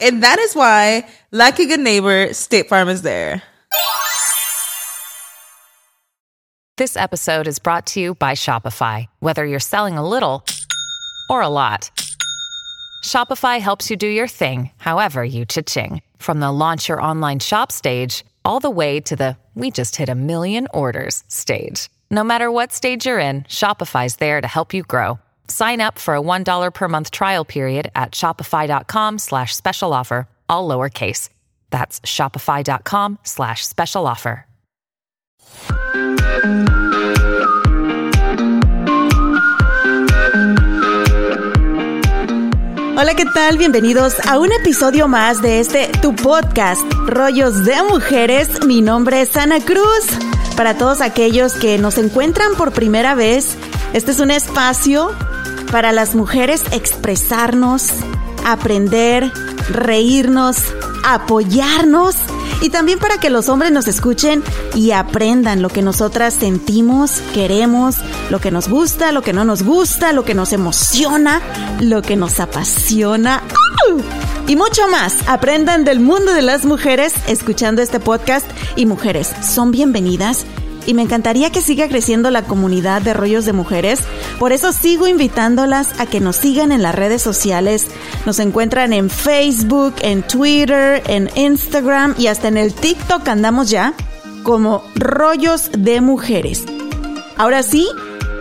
And that is why, like a good neighbor, State Farm is there. This episode is brought to you by Shopify. Whether you're selling a little or a lot, Shopify helps you do your thing, however you cha-ching. From the launch your online shop stage, all the way to the we just hit a million orders stage. No matter what stage you're in, Shopify's there to help you grow. Sign up for a $1 per month trial period at shopify.com slash special offer, all lowercase. That's shopify.com slash special offer. Hola, ¿qué tal? Bienvenidos a un episodio más de este Tu Podcast, Rollos de Mujeres. Mi nombre es Ana Cruz. Para todos aquellos que nos encuentran por primera vez, este es un espacio para las mujeres expresarnos, aprender, reírnos, apoyarnos y también para que los hombres nos escuchen y aprendan lo que nosotras sentimos, queremos, lo que nos gusta, lo que no nos gusta, lo que nos emociona, lo que nos apasiona. Y mucho más. Aprendan del mundo de las mujeres escuchando este podcast y mujeres son bienvenidas y me encantaría que siga creciendo la comunidad de rollos de mujeres. Por eso sigo invitándolas a que nos sigan en las redes sociales. Nos encuentran en Facebook, en Twitter, en Instagram y hasta en el TikTok andamos ya como rollos de mujeres. Ahora sí,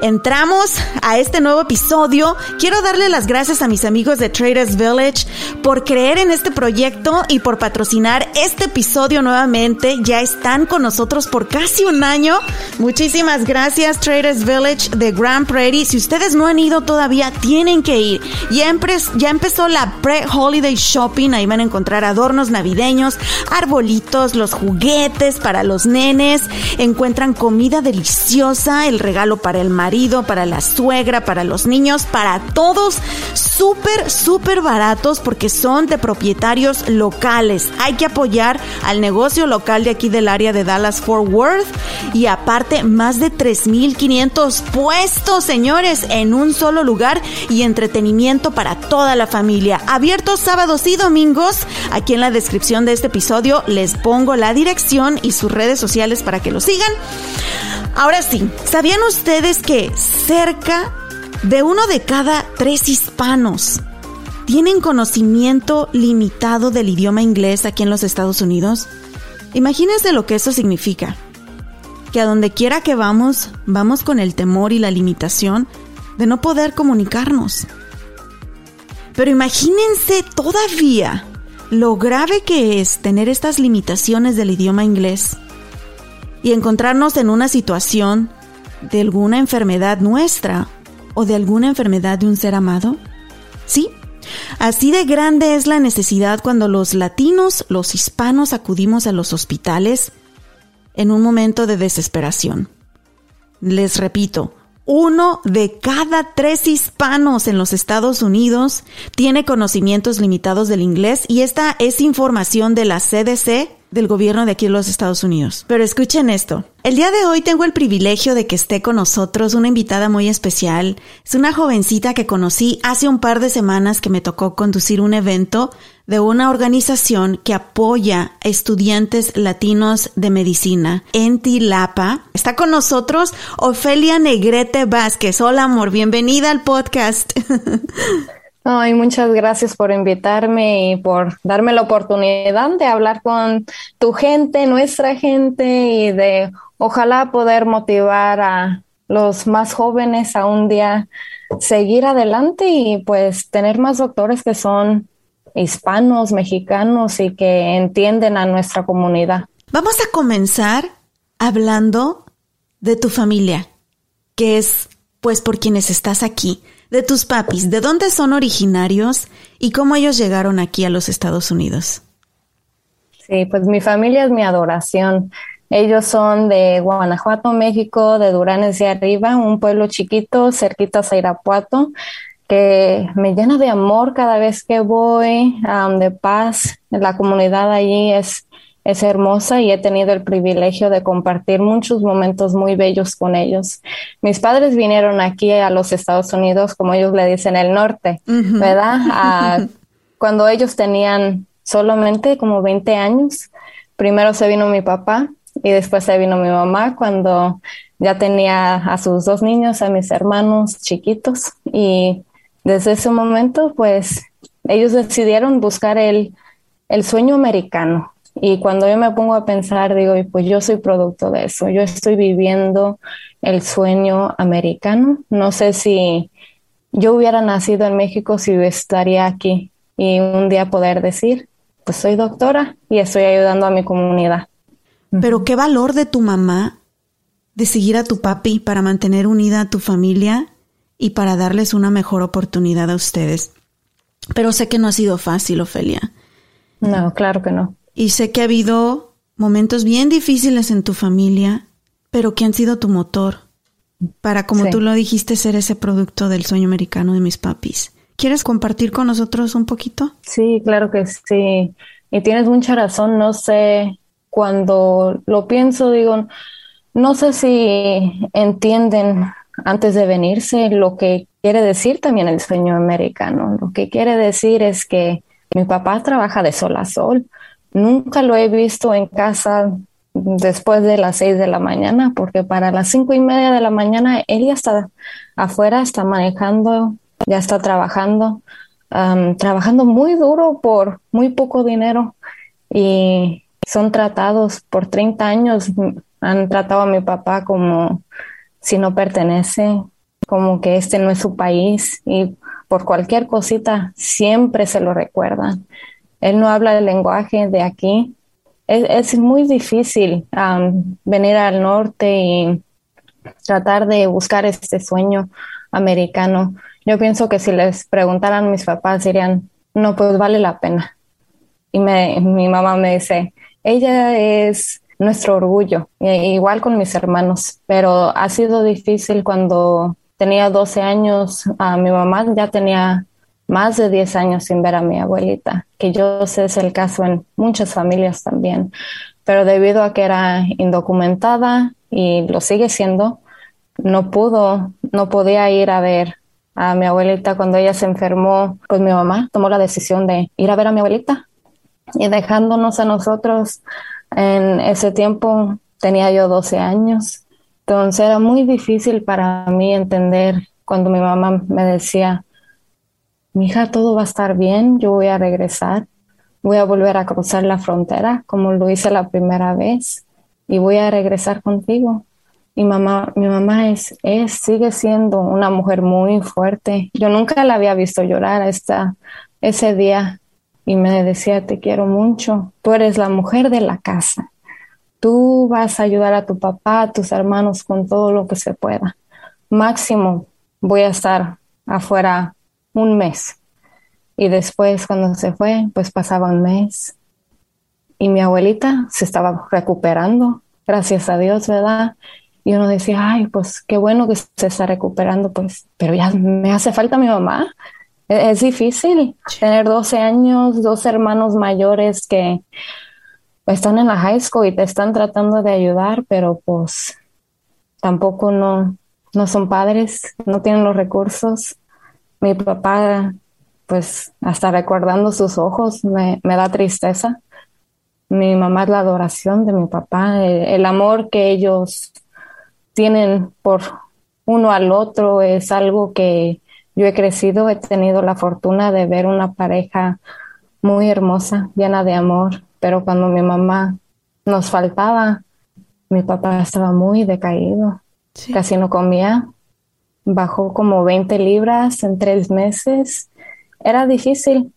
entramos a este nuevo episodio. Quiero darle las gracias a mis amigos de Traders Village por creer en este proyecto y por patrocinar este episodio nuevamente. Ya están con nosotros por casi un año. Muchísimas gracias Traders Village de Grand Prairie. Si ustedes no han ido todavía, tienen que ir. Ya, empezó la pre-holiday shopping. Ahí van a encontrar adornos navideños, arbolitos, los juguetes para los nenes. Encuentran comida deliciosa, el regalo para el mar marido, para la suegra, para los niños, para todos, súper, súper baratos porque son de propietarios locales. Hay que apoyar al negocio local de aquí del área de Dallas Fort Worth y aparte más de 3.500 puestos, señores, en un solo lugar y entretenimiento para toda la familia. Abiertos sábados y domingos. Aquí en la descripción de este episodio les pongo la dirección y sus redes sociales para que lo sigan. Ahora sí, ¿sabían ustedes que cerca de uno de cada tres hispanos tienen conocimiento limitado del idioma inglés aquí en los Estados Unidos? Imagínense lo que eso significa. Que a donde quiera que vamos, vamos con el temor y la limitación de no poder comunicarnos. Pero imagínense todavía lo grave que es tener estas limitaciones del idioma inglés y encontrarnos en una situación de alguna enfermedad nuestra o de alguna enfermedad de un ser amado? Sí, así de grande es la necesidad cuando los latinos, los hispanos acudimos a los hospitales en un momento de desesperación. Les repito, uno de cada tres hispanos en los Estados Unidos tiene conocimientos limitados del inglés y esta es información de la CDC del gobierno de aquí en los Estados Unidos. Pero escuchen esto. El día de hoy tengo el privilegio de que esté con nosotros una invitada muy especial. Es una jovencita que conocí hace un par de semanas que me tocó conducir un evento de una organización que apoya a estudiantes latinos de medicina en Tilapa. Está con nosotros Ofelia Negrete Vázquez. Hola amor, bienvenida al podcast. Ay, muchas gracias por invitarme y por darme la oportunidad de hablar con tu gente, nuestra gente y de ojalá poder motivar a los más jóvenes a un día seguir adelante y pues tener más doctores que son hispanos, mexicanos y que entienden a nuestra comunidad. Vamos a comenzar hablando de tu familia, que es pues por quienes estás aquí de tus papis, de dónde son originarios y cómo ellos llegaron aquí a los Estados Unidos. Sí, pues mi familia es mi adoración. Ellos son de Guanajuato, México, de Duranes de Arriba, un pueblo chiquito cerquita a Irapuato, que me llena de amor cada vez que voy, de paz. La comunidad allí es es hermosa y he tenido el privilegio de compartir muchos momentos muy bellos con ellos. Mis padres vinieron aquí a los Estados Unidos, como ellos le dicen, el norte, ¿verdad? cuando ellos tenían solamente como 20 años. Primero se vino mi papá y después se vino mi mamá cuando ya tenía a sus dos niños, a mis hermanos chiquitos. Y desde ese momento, pues ellos decidieron buscar el, el sueño americano, y cuando yo me pongo a pensar, digo, pues yo soy producto de eso, yo estoy viviendo el sueño americano. No sé si yo hubiera nacido en México, si estaría aquí y un día poder decir, pues soy doctora y estoy ayudando a mi comunidad. Pero qué valor de tu mamá de seguir a tu papi para mantener unida a tu familia y para darles una mejor oportunidad a ustedes. Pero sé que no ha sido fácil, Ofelia. No, claro que no. Y sé que ha habido momentos bien difíciles en tu familia, pero que han sido tu motor para, como tú lo dijiste, ser ese producto del sueño americano de mis papis. ¿Quieres compartir con nosotros un poquito? Sí, claro que sí. Y tienes mucha razón. No sé, cuando lo pienso, digo, no sé si entienden antes de venirse lo que quiere decir también el sueño americano. Lo que quiere decir es que mi papá trabaja de sol a sol. Nunca lo he visto en casa después de las seis de la mañana, porque para las cinco y media de la mañana él ya está afuera, está manejando, ya está trabajando, trabajando muy duro por muy poco dinero. Y son tratados por 30 años, han tratado a mi papá como si no pertenece, como que este no es su país y por cualquier cosita siempre se lo recuerdan él no habla el lenguaje de aquí. Es, muy difícil venir al norte y tratar de buscar este sueño americano. Yo pienso que si les preguntaran mis papás dirían, no, pues vale la pena. Y mi mamá me dice, ella es nuestro orgullo, igual con mis hermanos, pero ha sido difícil cuando tenía 12 años, mi mamá ya tenía más de 10 años sin ver a mi abuelita, que yo sé es el caso en muchas familias también, pero debido a que era indocumentada y lo sigue siendo, no pudo, no podía ir a ver a mi abuelita cuando ella se enfermó, pues mi mamá tomó la decisión de ir a ver a mi abuelita y dejándonos a nosotros en ese tiempo tenía yo 12 años. Entonces era muy difícil para mí entender cuando mi mamá me decía, mi hija, todo va a estar bien, yo voy a regresar, voy a volver a cruzar la frontera como lo hice la primera vez y voy a regresar contigo. Y mamá, mi mamá es, es, sigue siendo una mujer muy fuerte. Yo nunca la había visto llorar hasta ese día y me decía, te quiero mucho, tú eres la mujer de la casa. Tú vas a ayudar a tu papá, a tus hermanos con todo lo que se pueda. Máximo voy a estar afuera un mes. Y después cuando se fue, pues pasaba un mes. Y mi abuelita se estaba recuperando, gracias a Dios, ¿verdad? Y uno decía, ay, pues qué bueno que se está recuperando, pues, pero ya me hace falta mi mamá. Es, difícil tener 12 años, dos hermanos mayores que están en la high school y te están tratando de ayudar, pero pues tampoco no, no son padres, no tienen los recursos. Mi papá, pues hasta recordando sus ojos, me, me da tristeza. Mi mamá es la adoración de mi papá, el amor que ellos tienen por uno al otro es algo que yo he crecido, he tenido la fortuna de ver una pareja muy hermosa, llena de amor, pero cuando mi mamá nos faltaba, mi papá estaba muy decaído, casi no comía, bajó como 20 libras en tres meses. Era difícil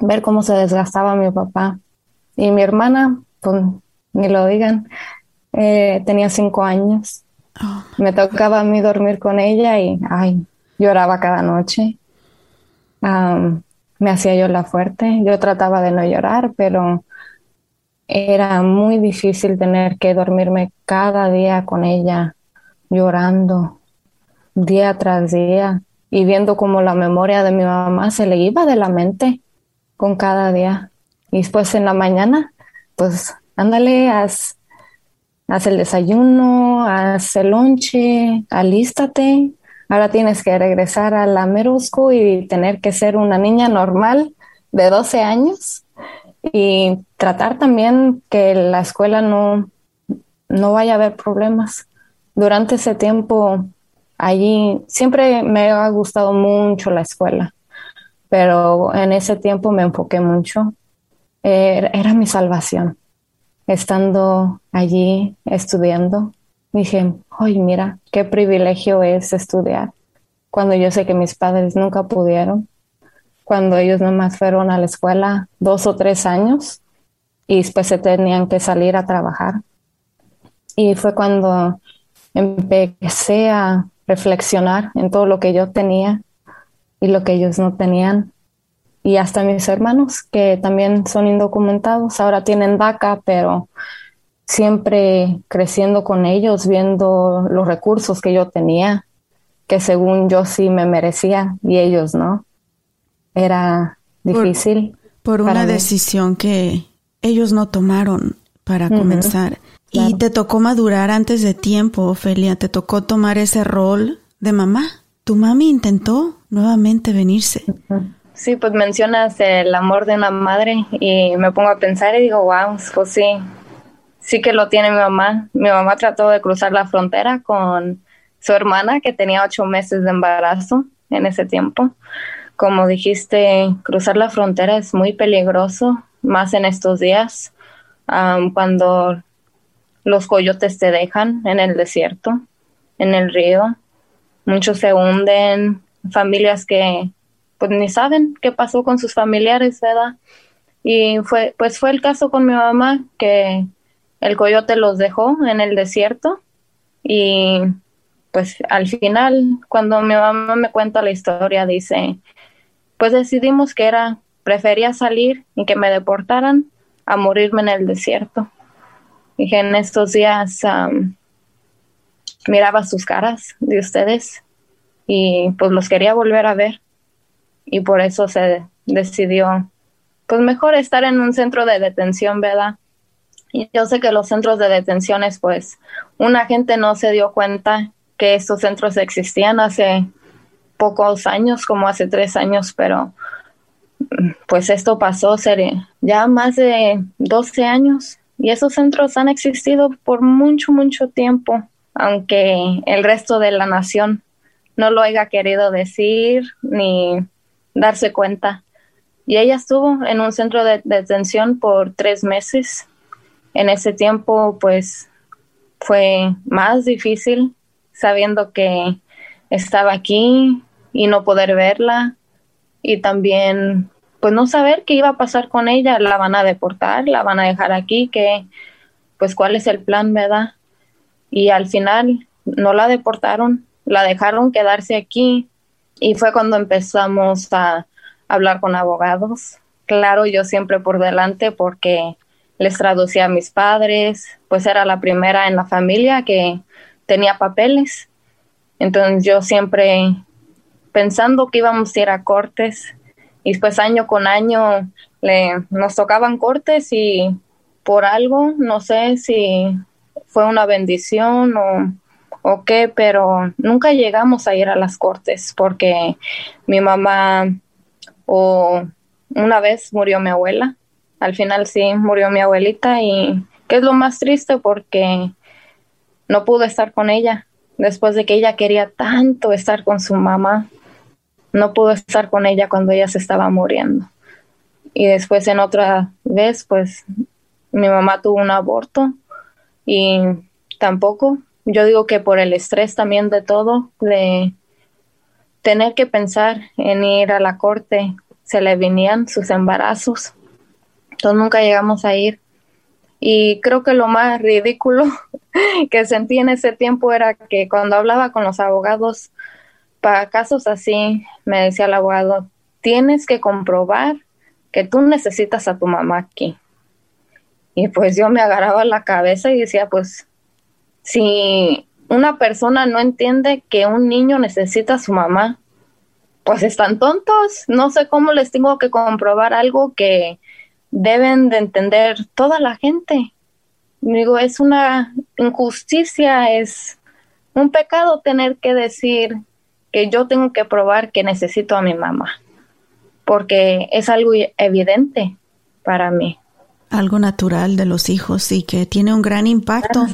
ver cómo se desgastaba mi papá. Y mi hermana, pues ni lo digan, eh, tenía cinco años. Oh, me tocaba a mí dormir con ella y, ay, lloraba cada noche. me hacía yo la fuerte. Yo trataba de no llorar, pero era muy difícil tener que dormirme cada día con ella, llorando día tras día y viendo como la memoria de mi mamá se le iba de la mente con cada día. Y después en la mañana, pues ándale, haz, haz el desayuno, haz el lonche, alístate, Ahora tienes que regresar a la Merusco y tener que ser una niña normal de 12 años y tratar también que la escuela no, no vaya a haber problemas. Durante ese tiempo allí siempre me ha gustado mucho la escuela, pero en ese tiempo me enfoqué mucho. Era, era mi salvación. Estando allí estudiando, dije, ay, mira, qué privilegio es estudiar, cuando yo sé que mis padres nunca pudieron, cuando ellos nomás fueron a la escuela dos o tres años y después se tenían que salir a trabajar. Y fue cuando empecé a reflexionar en todo lo que yo tenía y lo que ellos no tenían. Y hasta mis hermanos, que también son indocumentados, ahora tienen DACA, pero siempre creciendo con ellos, viendo los recursos que yo tenía, que según yo sí me merecía y ellos no. Era difícil. Por, una decisión que ellos no tomaron para comenzar. Y te tocó madurar antes de tiempo, Ofelia, te tocó tomar ese rol de mamá. Tu mami intentó nuevamente venirse. Sí, pues mencionas el amor de una madre y me pongo a pensar y digo, wow, pues sí, sí que lo tiene mi mamá. Mi mamá trató de cruzar la frontera con su hermana que tenía ocho meses de embarazo en ese tiempo. Como dijiste, cruzar la frontera es muy peligroso, más en estos días, cuando los coyotes te dejan en el desierto, en el río. Muchos se hunden, familias que pues ni saben qué pasó con sus familiares, ¿verdad? Y fue, pues fue el caso con mi mamá, que el coyote los dejó en el desierto y pues al final, cuando mi mamá me cuenta la historia, dice, pues decidimos que era, prefería salir y que me deportaran a morirme en el desierto. Y en estos días miraba sus caras de ustedes y pues los quería volver a ver. Y por eso se decidió, pues mejor estar en un centro de detención, ¿verdad? Y yo sé que los centros de detenciones, pues, una gente no se dio cuenta que estos centros existían hace pocos años, como hace tres años, pero pues esto pasó sería ya más de 12 años y esos centros han existido por mucho, mucho tiempo, aunque el resto de la nación no lo haya querido decir ni darse cuenta. Y ella estuvo en un centro de detención por tres meses en ese tiempo pues fue más difícil sabiendo que estaba aquí y no poder verla y también pues no saber qué iba a pasar con ella, la van a deportar, la van a dejar aquí, que pues cuál es el plan, ¿verdad? Y al final no la deportaron, la dejaron quedarse aquí y fue cuando empezamos a hablar con abogados. Claro, yo siempre por delante porque les traducía a mis padres, pues era la primera en la familia que tenía papeles. Entonces yo siempre pensando que íbamos a ir a cortes y pues año con año le, nos tocaban cortes y por algo, no sé si fue una bendición o, o qué, pero nunca llegamos a ir a las cortes porque mi mamá o una vez murió mi abuela, al final sí murió mi abuelita y que es lo más triste porque no pude estar con ella después de que ella quería tanto estar con su mamá, no pudo estar con ella cuando ella se estaba muriendo. Y después en otra vez, pues mi mamá tuvo un aborto y tampoco, yo digo que por el estrés también de todo, de tener que pensar en ir a la corte, se le venían sus embarazos, entonces nunca llegamos a ir. Y creo que lo más ridículo que sentí en ese tiempo era que cuando hablaba con los abogados para casos así, me decía el abogado, tienes que comprobar que tú necesitas a tu mamá aquí. Y pues yo me agarraba la cabeza y decía, pues, si una persona no entiende que un niño necesita a su mamá, pues están tontos. No sé cómo les tengo que comprobar algo que deben de entender toda la gente. Digo, es una injusticia, es un pecado tener que decir que yo tengo que probar que necesito a mi mamá, porque es algo evidente para mí. Algo natural de los hijos y que tiene un gran impacto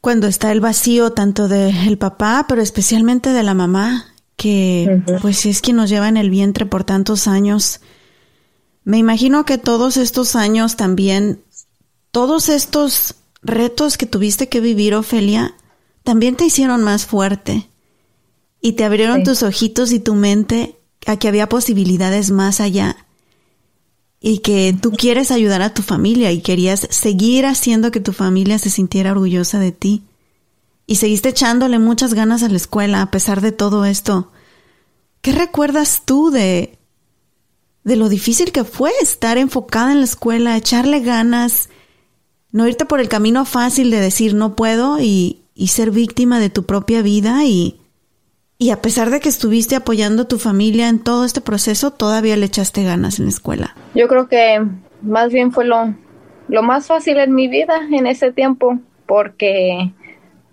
cuando está el vacío tanto del papá, pero especialmente de la mamá, que pues es quien nos lleva en el vientre por tantos años. Me imagino que todos estos años también, todos estos retos que tuviste que vivir, Ofelia, también te hicieron más fuerte y te abrieron tus ojitos y tu mente a que había posibilidades más allá y que tú quieres ayudar a tu familia y querías seguir haciendo que tu familia se sintiera orgullosa de ti. Y seguiste echándole muchas ganas a la escuela a pesar de todo esto. ¿Qué recuerdas tú de de lo difícil que fue estar enfocada en la escuela, echarle ganas, no irte por el camino fácil de decir no puedo y, ser víctima de tu propia vida y, y a pesar de que estuviste apoyando a tu familia en todo este proceso, todavía le echaste ganas en la escuela. Yo creo que más bien fue lo, más fácil en mi vida en ese tiempo porque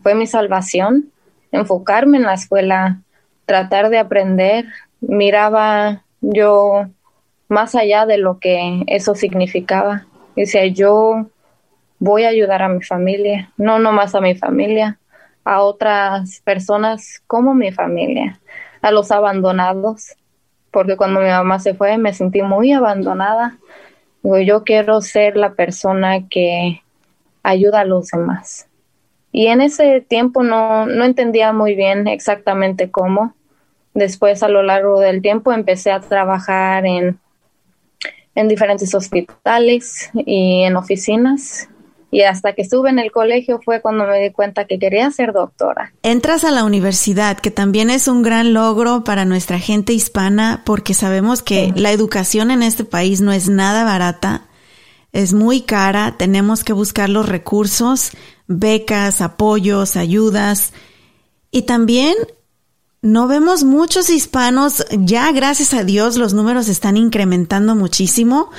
fue mi salvación, enfocarme en la escuela, tratar de aprender. Miraba yo más allá de lo que eso significaba. Decía, yo voy a ayudar a mi familia, no nomás a mi familia, a otras personas como mi familia, a los abandonados, porque cuando mi mamá se fue me sentí muy abandonada. Digo, yo quiero ser la persona que ayuda a los demás. Y en ese tiempo no, no entendía muy bien exactamente cómo. Después, a lo largo del tiempo, empecé a trabajar en en diferentes hospitales y en oficinas. Y hasta que estuve en el colegio fue cuando me di cuenta que quería ser doctora. Entras a la universidad, que también es un gran logro para nuestra gente hispana, porque sabemos que la educación en este país no es nada barata, es muy cara, tenemos que buscar los recursos, becas, apoyos, ayudas. Y también no vemos muchos hispanos, ya gracias a Dios los números están incrementando muchísimo,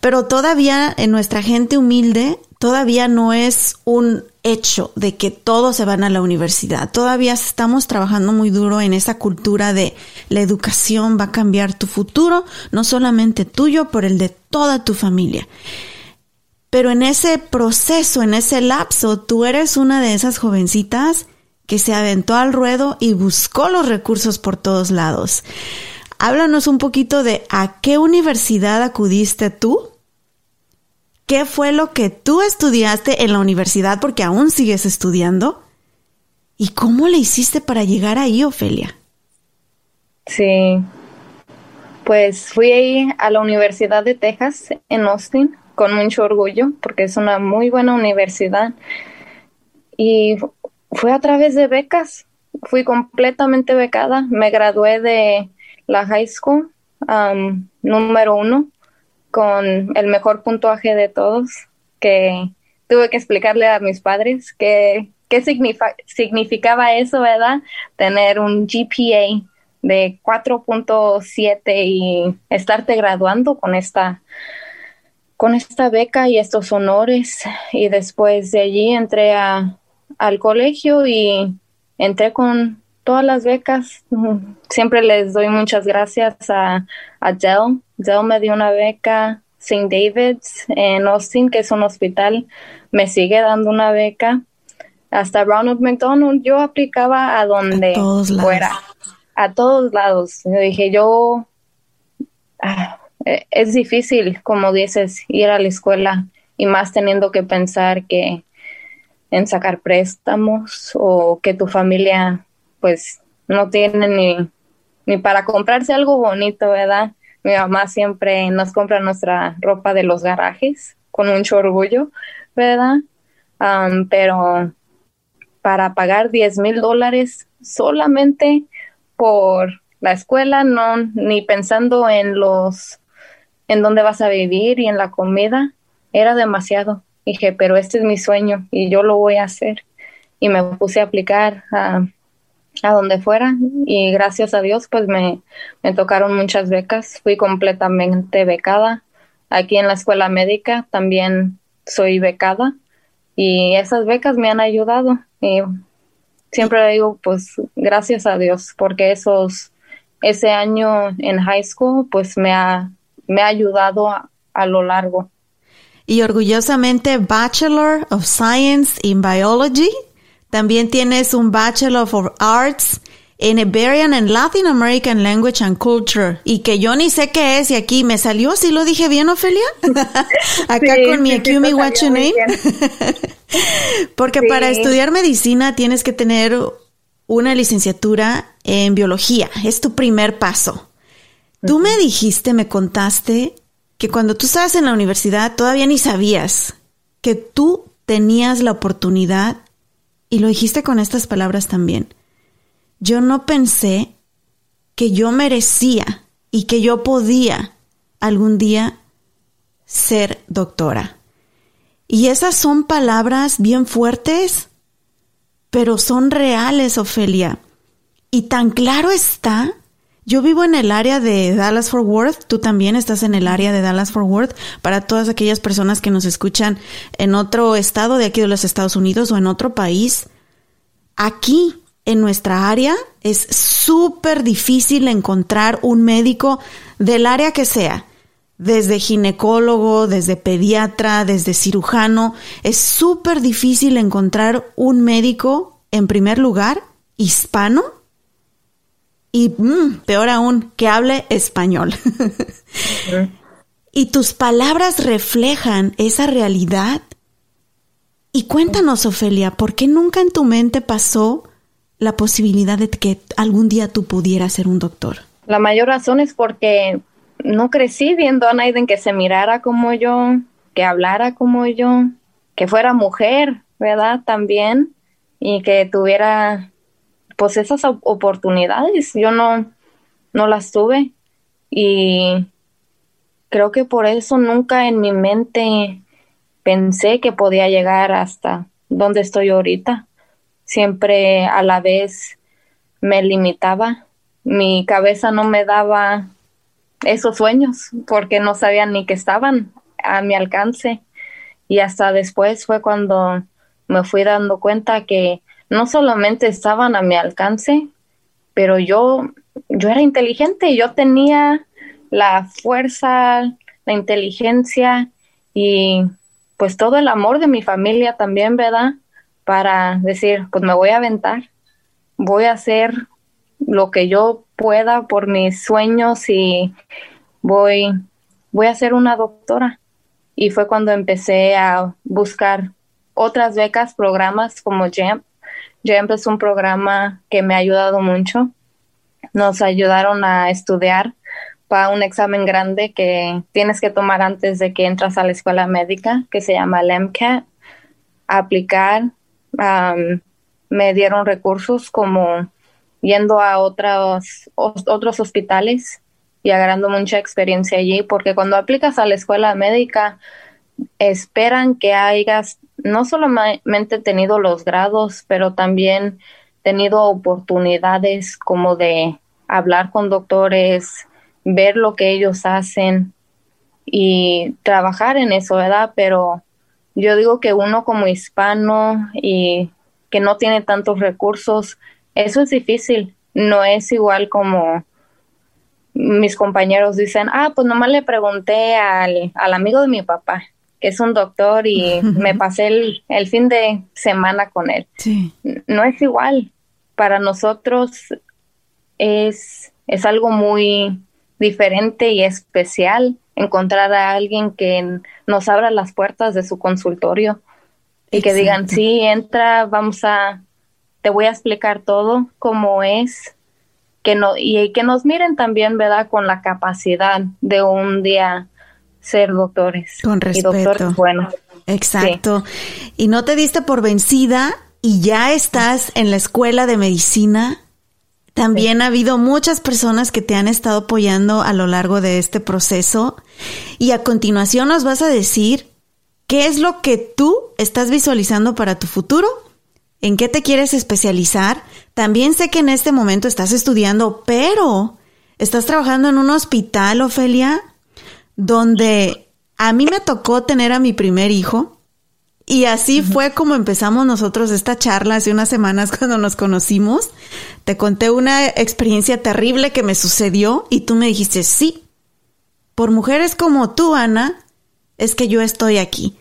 pero todavía en nuestra gente humilde, todavía no es un hecho de que todos se van a la universidad. Todavía estamos trabajando muy duro en esa cultura de la educación va a cambiar tu futuro, no solamente tuyo, por el de toda tu familia. Pero en ese proceso, en ese lapso, tú eres una de esas jovencitas que se aventó al ruedo y buscó los recursos por todos lados. Háblanos un poquito de a qué universidad acudiste tú. ¿Qué fue lo que tú estudiaste en la universidad porque aún sigues estudiando? ¿Y cómo le hiciste para llegar ahí, Ofelia? Sí, pues fui ahí a la Universidad de Texas en Austin con mucho orgullo porque es una muy buena universidad. Y fue a través de becas. Fui completamente becada. Me gradué de la high school um, número uno con el mejor puntuaje de todos que tuve que explicarle a mis padres que, qué significaba eso. Tener un GPA de 4.7 y estarte graduando con esta con esta beca y estos honores y después de allí entré a, al colegio y entré con todas las becas. Siempre les doy muchas gracias a, a Dell. Dell me dio una beca, St. David's en Austin, que es un hospital, me sigue dando una beca. Hasta Ronald McDonald, yo aplicaba a donde fuera, a todos lados. Yo dije, yo, ah, e, es difícil, como dices, ir a la escuela y más teniendo que pensar que en sacar préstamos o que tu familia pues no tiene ni, ni para comprarse algo bonito, ¿verdad? Mi mamá siempre nos compra nuestra ropa de los garajes con mucho orgullo, ¿verdad? pero para pagar 10 mil dólares solamente por la escuela, no, ni pensando en los, en dónde vas a vivir y en la comida, era demasiado. Dije, pero este es mi sueño y yo lo voy a hacer. Y me puse a aplicar a, a donde fuera y gracias a Dios pues me, me tocaron muchas becas. Fui completamente becada. Aquí en la escuela médica también soy becada y esas becas me han ayudado. Y siempre digo pues gracias a Dios porque esos ese año en high school pues me ha, me ha ayudado a lo largo y orgullosamente Bachelor of Science in Biology. También tienes un Bachelor of Arts en Iberian and Latin American Language and Culture. Y que yo ni sé qué es y aquí me salió, ¿sí lo dije bien, Ofelia? Acá con mi Akumi What You Name. Porque para estudiar medicina tienes que tener una licenciatura en biología. Es tu primer paso. Tú me dijiste, me contaste que cuando tú estabas en la universidad todavía ni sabías que tú tenías la oportunidad, y lo dijiste con estas palabras también, yo no pensé que yo merecía y que yo podía algún día ser doctora. Y esas son palabras bien fuertes, pero son reales, Ofelia. Y tan claro está yo vivo en el área de Dallas Fort Worth, tú también estás en el área de Dallas Fort Worth, para todas aquellas personas que nos escuchan en otro estado de aquí de los Estados Unidos o en otro país. Aquí, en nuestra área, es súper difícil encontrar un médico del área que sea, desde ginecólogo, desde pediatra, desde cirujano. Es súper difícil encontrar un médico, en primer lugar, hispano y mm, peor aún, que hable español. y tus palabras reflejan esa realidad. Y cuéntanos, Ofelia, ¿por qué nunca en tu mente pasó la posibilidad de que algún día tú pudieras ser un doctor? La mayor razón es porque no crecí viendo a Naiden que se mirara como yo, que hablara como yo, que fuera mujer, ¿verdad? También, y que tuviera pues esas oportunidades yo no, no las tuve y creo que por eso nunca en mi mente pensé que podía llegar hasta donde estoy ahorita. Siempre a la vez me limitaba, mi cabeza no me daba esos sueños porque no sabía ni que estaban a mi alcance y hasta después fue cuando me fui dando cuenta que no solamente estaban a mi alcance, pero yo, yo era inteligente, yo tenía la fuerza, la inteligencia y pues todo el amor de mi familia también, ¿verdad? Para decir, pues me voy a aventar, voy a hacer lo que yo pueda por mis sueños y voy, voy a ser una doctora. Y fue cuando empecé a buscar otras becas, programas como JAMP, JAMP es un programa que me ha ayudado mucho. Nos ayudaron a estudiar para un examen grande que tienes que tomar antes de que entras a la escuela médica, que se llama el MCAT. aplicar. me dieron recursos como yendo a otros, otros hospitales y agarrando mucha experiencia allí, porque cuando aplicas a la escuela médica, esperan que hayas no solamente tenido los grados, pero también tenido oportunidades como de hablar con doctores, ver lo que ellos hacen y trabajar en eso, ¿verdad? Pero yo digo que uno como hispano y que no tiene tantos recursos, eso es difícil. No es igual como mis compañeros dicen, ah, pues nomás le pregunté al, al amigo de mi papá, es un doctor, y me pasé el, el, fin de semana con él. Sí. No es igual. Para nosotros es, es algo muy diferente y especial encontrar a alguien que nos abra las puertas de su consultorio y que digan, sí, entra, vamos a, te voy a explicar todo cómo es, que no, y que nos miren también, ¿verdad? Con la capacidad de un día ser doctores. Con respeto. Y doctores buenos. Exacto. Sí. Y no te diste por vencida y ya estás en la escuela de medicina. También sí. ha habido muchas personas que te han estado apoyando a lo largo de este proceso. Y a continuación nos vas a decir qué es lo que tú estás visualizando para tu futuro, en qué te quieres especializar. También sé que en este momento estás estudiando, pero estás trabajando en un hospital, Ofelia, donde a mí me tocó tener a mi primer hijo. Y así fue como empezamos nosotros esta charla hace unas semanas cuando nos conocimos. Te conté una experiencia terrible que me sucedió y tú me dijiste, sí, por mujeres como tú, Ana, es que yo estoy aquí.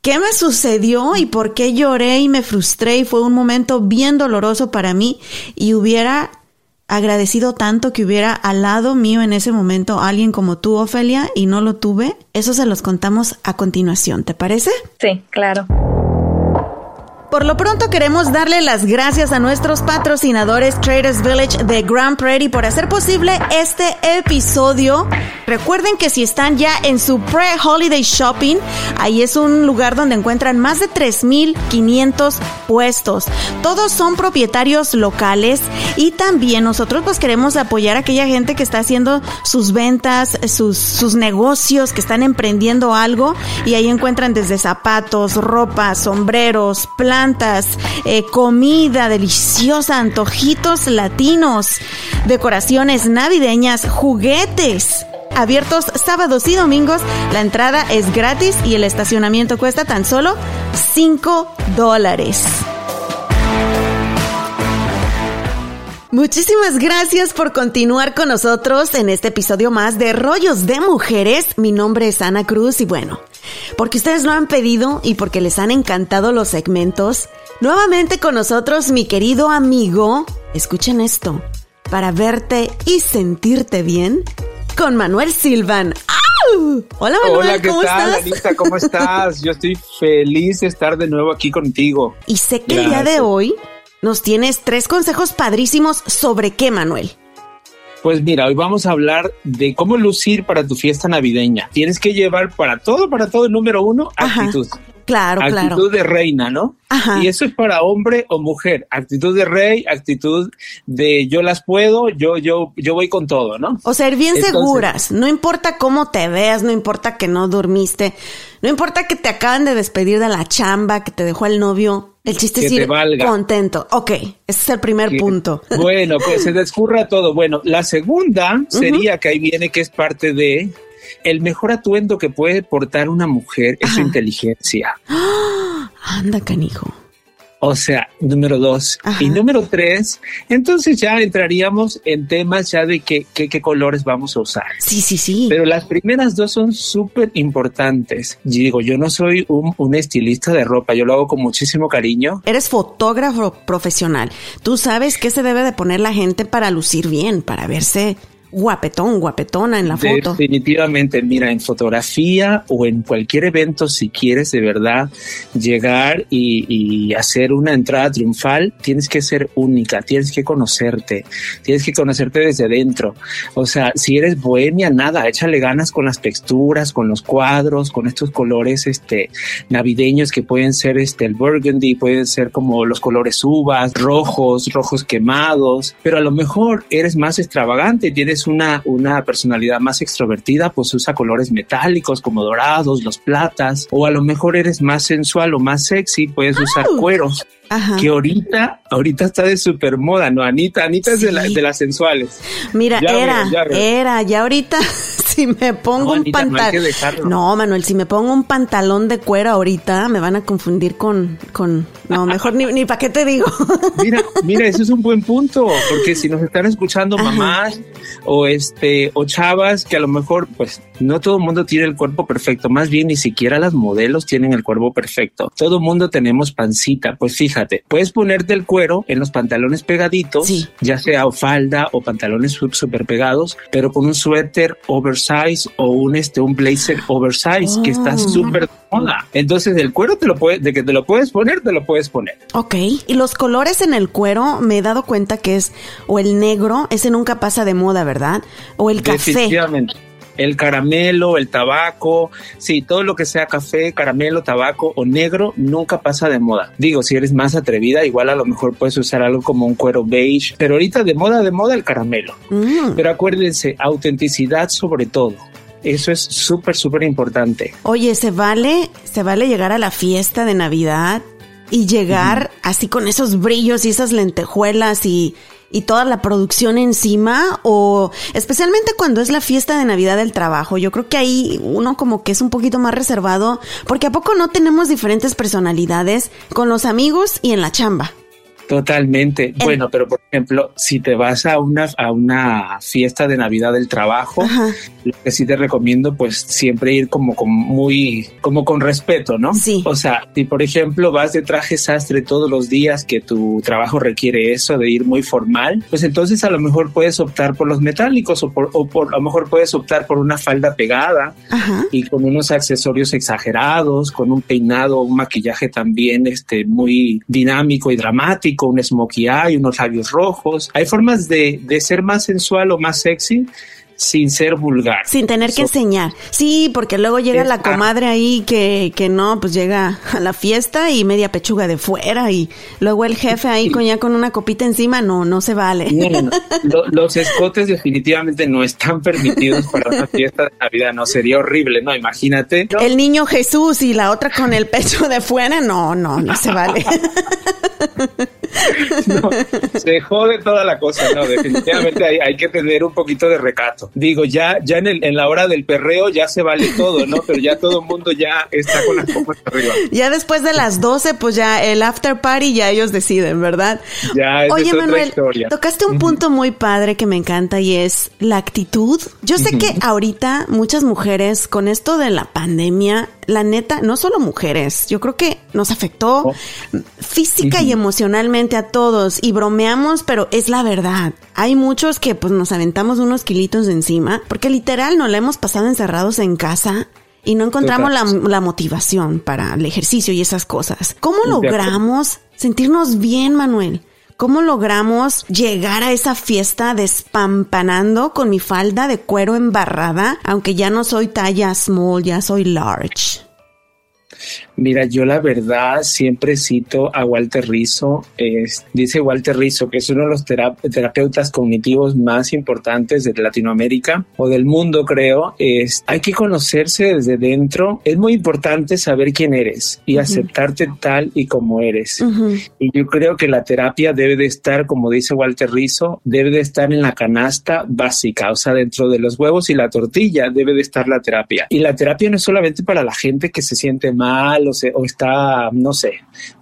¿Qué me sucedió y por qué lloré y me frustré y fue un momento bien doloroso para mí y hubiera agradecido tanto que hubiera al lado mío en ese momento alguien como tú, Ofelia, y no lo tuve? Eso se los contamos a continuación, ¿te parece? Sí, claro. Por lo pronto queremos darle las gracias a nuestros patrocinadores Traders Village de Grand Prairie por hacer posible este episodio. Recuerden que si están ya en su pre-holiday shopping, ahí es un lugar donde encuentran más de 3.500 puestos. Todos son propietarios locales y también nosotros pues queremos apoyar a aquella gente que está haciendo sus ventas, sus, sus negocios, que están emprendiendo algo y ahí encuentran desde zapatos, ropa, sombreros, plantas, eh, comida deliciosa, antojitos latinos, decoraciones navideñas, juguetes. Abiertos sábados y domingos, la entrada es gratis y el estacionamiento cuesta tan solo 5 dólares. Muchísimas gracias por continuar con nosotros en este episodio más de Rollos de Mujeres. Mi nombre es Ana Cruz y bueno, porque ustedes lo han pedido y porque les han encantado los segmentos, nuevamente con nosotros mi querido amigo, escuchen esto, para verte y sentirte bien, con Manuel Silvan. ¡Au! Hola Manuel, Hola, ¿qué ¿cómo tal, estás? Anita? ¿Cómo estás? Yo estoy feliz de estar de nuevo aquí contigo. Y sé que el día de hoy nos tienes tres consejos padrísimos sobre qué, Manuel. Pues mira, hoy vamos a hablar de cómo lucir para tu fiesta navideña. Tienes que llevar para todo, para todo, número uno, Ajá. actitud. Claro, actitud claro. de reina, ¿no? Ajá. Y eso es para hombre o mujer. Actitud de rey, actitud de yo las puedo, yo, yo, yo voy con todo, ¿no? O sea, ir bien Entonces- seguras. No importa cómo te veas, no importa que no dormiste, no importa que te acaban de despedir de la chamba, que te dejó el novio. El chiste Que es te ir valga. contento. Ok, ese es el primer Que- punto. Bueno, pues se descurra todo. Bueno, la segunda sería que ahí viene que es parte de el mejor atuendo que puede portar una mujer es su inteligencia. Anda, canijo. O sea, número dos. Ajá. Y número tres, entonces ya entraríamos en temas ya de qué, qué, qué colores vamos a usar. Sí, sí, sí. Pero las primeras dos son súper importantes. Y digo, yo no soy un, un estilista de ropa, yo lo hago con muchísimo cariño. Eres fotógrafo profesional. Tú sabes qué se debe de poner la gente para lucir bien, para verse guapetón, guapetona en la foto. Definitivamente, mira, en fotografía o en cualquier evento, si quieres de verdad llegar y, hacer una entrada triunfal, tienes que ser única, tienes que conocerte, tienes que conocerte desde dentro. O sea, si eres bohemia, nada, échale ganas con las texturas, con los cuadros, con estos colores este, navideños que pueden ser este, el burgundy, pueden ser como los colores uvas, rojos, rojos quemados, pero a lo mejor eres más extravagante, tienes una, una personalidad más extrovertida, pues usa colores metálicos como dorados, los platas, o a lo mejor eres más sensual o más sexy, puedes usar Au. cueros, Ajá. que ahorita, ahorita está de super moda, ¿no? Anita, Anita es de, la- de las sensuales. Mira, Ya era, veo, ya veo. era, ya ahorita, si me pongo un pantalón. No, Manuel, si me pongo un pantalón de cuero ahorita, me van a confundir con. con no, mejor ni, ni para qué te digo. Mira, mira, ese es un buen punto, porque si nos están escuchando mamás o este o chavas que a lo mejor, pues no todo el mundo tiene el cuerpo perfecto, más bien ni siquiera las modelos tienen el cuerpo perfecto. Todo el mundo tenemos pancita. Pues fíjate, puedes ponerte el cuero en los pantalones pegaditos, ya sea falda o pantalones súper pegados, pero con un suéter oversize o un este un blazer oversize que está oh. súper moda. Entonces el cuero te lo puede, de que te lo puedes poner, te lo puedes poner. Ok. Y los colores en el cuero me he dado cuenta que es o el negro, ese nunca pasa de moda, ¿verdad? O el café. Definitivamente el caramelo, el tabaco, sí, todo lo que sea café, caramelo, tabaco o negro nunca pasa de moda. Digo, si eres más atrevida, igual a lo mejor puedes usar algo como un cuero beige, pero ahorita de moda, de moda el caramelo. Mm. Pero acuérdense, autenticidad sobre todo. Eso es súper, súper importante. Oye, ¿se vale, se vale llegar a la fiesta de Navidad y llegar así con esos brillos y esas lentejuelas y y toda la producción encima o especialmente cuando es la fiesta de Navidad del trabajo. Yo creo que ahí uno como que es un poquito más reservado porque a poco no tenemos diferentes personalidades con los amigos y en la chamba. Totalmente. Bueno, pero por ejemplo, si te vas a una, a una fiesta de Navidad del trabajo, lo que sí te recomiendo, pues siempre ir como con muy, como con respeto, ¿no? Sí. O sea, si por ejemplo vas de traje sastre todos los días que tu trabajo requiere eso, de ir muy formal, pues entonces a lo mejor puedes optar por los metálicos o por, o por a lo mejor puedes optar por una falda pegada y con unos accesorios exagerados, con un peinado, un maquillaje también, este, muy dinámico y dramático con un smokey eye, unos labios rojos. Hay formas de, de ser más sensual o más sexy sin ser vulgar. Sin tener que enseñar. Sí, porque luego llega la comadre ahí que, que no, pues llega a la fiesta y media pechuga de fuera y luego el jefe ahí con ya con una copita encima, no, no se vale. los escotes definitivamente no están permitidos para una fiesta de Navidad, no, sería horrible, ¿no? Imagínate. El niño Jesús y la otra con el pecho de fuera, no, no, no se vale. no, se jode toda la cosa, no, definitivamente hay, que tener un poquito de recato. Digo, ya, ya en, el, en la hora del perreo ya se vale todo, ¿no? Pero ya todo el mundo ya está con las copas arriba. Ya después de las 12, pues ya el after party ya ellos deciden, ¿verdad? Ya, Oye, Manuel, tocaste un punto muy padre que me encanta y es la actitud. Yo sé que ahorita muchas mujeres con esto de la pandemia la neta, no solo mujeres, yo creo que nos afectó oh. física y emocionalmente a todos y bromeamos, pero es la verdad. Hay muchos que pues nos aventamos unos kilitos de encima porque literal no la hemos pasado encerrados en casa y no encontramos la, la, motivación para el ejercicio y esas cosas. ¿Cómo logramos sentirnos bien, Manuel? ¿Cómo logramos llegar a esa fiesta despampanando con mi falda de cuero embarrada, aunque ya no soy talla small, ya soy large? Mira, yo la verdad siempre cito a Walter Rizzo. dice Walter Rizzo que es uno de los terapeutas cognitivos más importantes de Latinoamérica o del mundo, creo. Es, hay que conocerse desde dentro. Es muy importante saber quién eres y aceptarte tal y como eres. Y yo creo que la terapia debe de estar, como dice Walter Rizzo, debe de estar en la canasta básica, o sea, dentro de los huevos y la tortilla debe de estar la terapia. Y la terapia no es solamente para la gente que se siente mal o, está, no sé,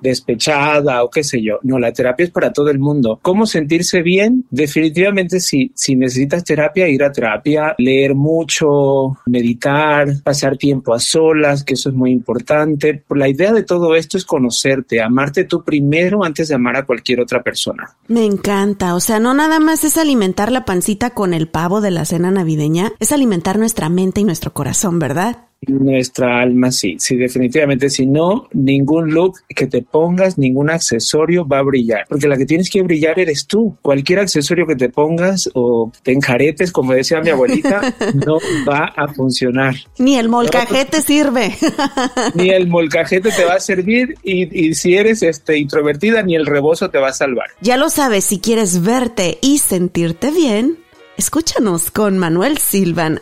despechada o qué sé yo. No, la terapia es para todo el mundo. ¿Cómo sentirse bien? Definitivamente si, si necesitas terapia, ir a terapia, leer mucho, meditar, pasar tiempo a solas, que eso es muy importante. La idea de todo esto es conocerte, amarte tú primero antes de amar a cualquier otra persona. Me encanta, o sea, no nada más es alimentar la pancita con el pavo de la cena navideña, es alimentar nuestra mente y nuestro corazón, ¿verdad? Nuestra alma sí, sí, definitivamente. Si no, ningún look que te pongas, ningún accesorio va a brillar, porque la que tienes que brillar eres tú. Cualquier accesorio que te pongas o te enjaretes, como decía mi abuelita, no va a funcionar. Ni el molcajete sirve. Ni el molcajete te va a servir y, y si eres este, introvertida, ni el rebozo te va a salvar. Ya lo sabes, si quieres verte y sentirte bien, escúchanos con Manuel Silvan.